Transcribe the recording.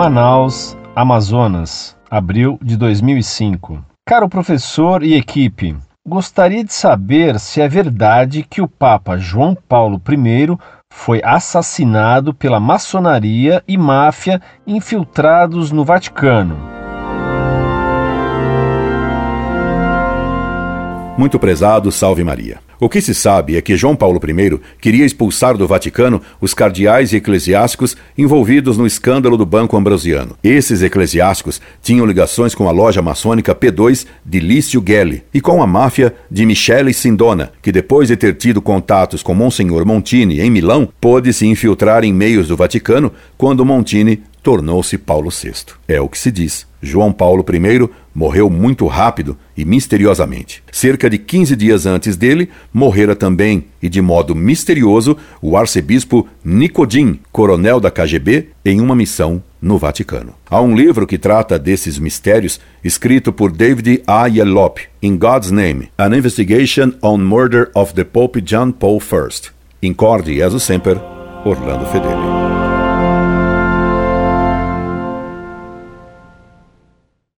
Manaus, Amazonas, abril de 2005. Caro professor e equipe, gostaria de saber se é verdade que o Papa João Paulo I foi assassinado pela maçonaria e máfia infiltrados no Vaticano. Muito prezado, salve Maria. O que se sabe é que João Paulo I queria expulsar do Vaticano os cardeais e eclesiásticos envolvidos no escândalo do Banco Ambrosiano. Esses eclesiásticos tinham ligações com a loja maçônica P2 de Lício Gelli e com a máfia de Michele Sindona, que depois de ter tido contatos com Monsenhor Montini em Milão, pôde se infiltrar em meios do Vaticano quando Montini tornou-se Paulo VI. É o que se diz. João Paulo I morreu muito rápido e misteriosamente. Cerca de 15 dias antes dele, morrera também, e de modo misterioso, o arcebispo Nicodin, coronel da KGB, em uma missão no Vaticano. Há um livro que trata desses mistérios, escrito por David A. Yelop, In God's Name, An Investigation on Murder of the Pope John Paul I. Incorde Jesus Semper, Orlando Fedeli.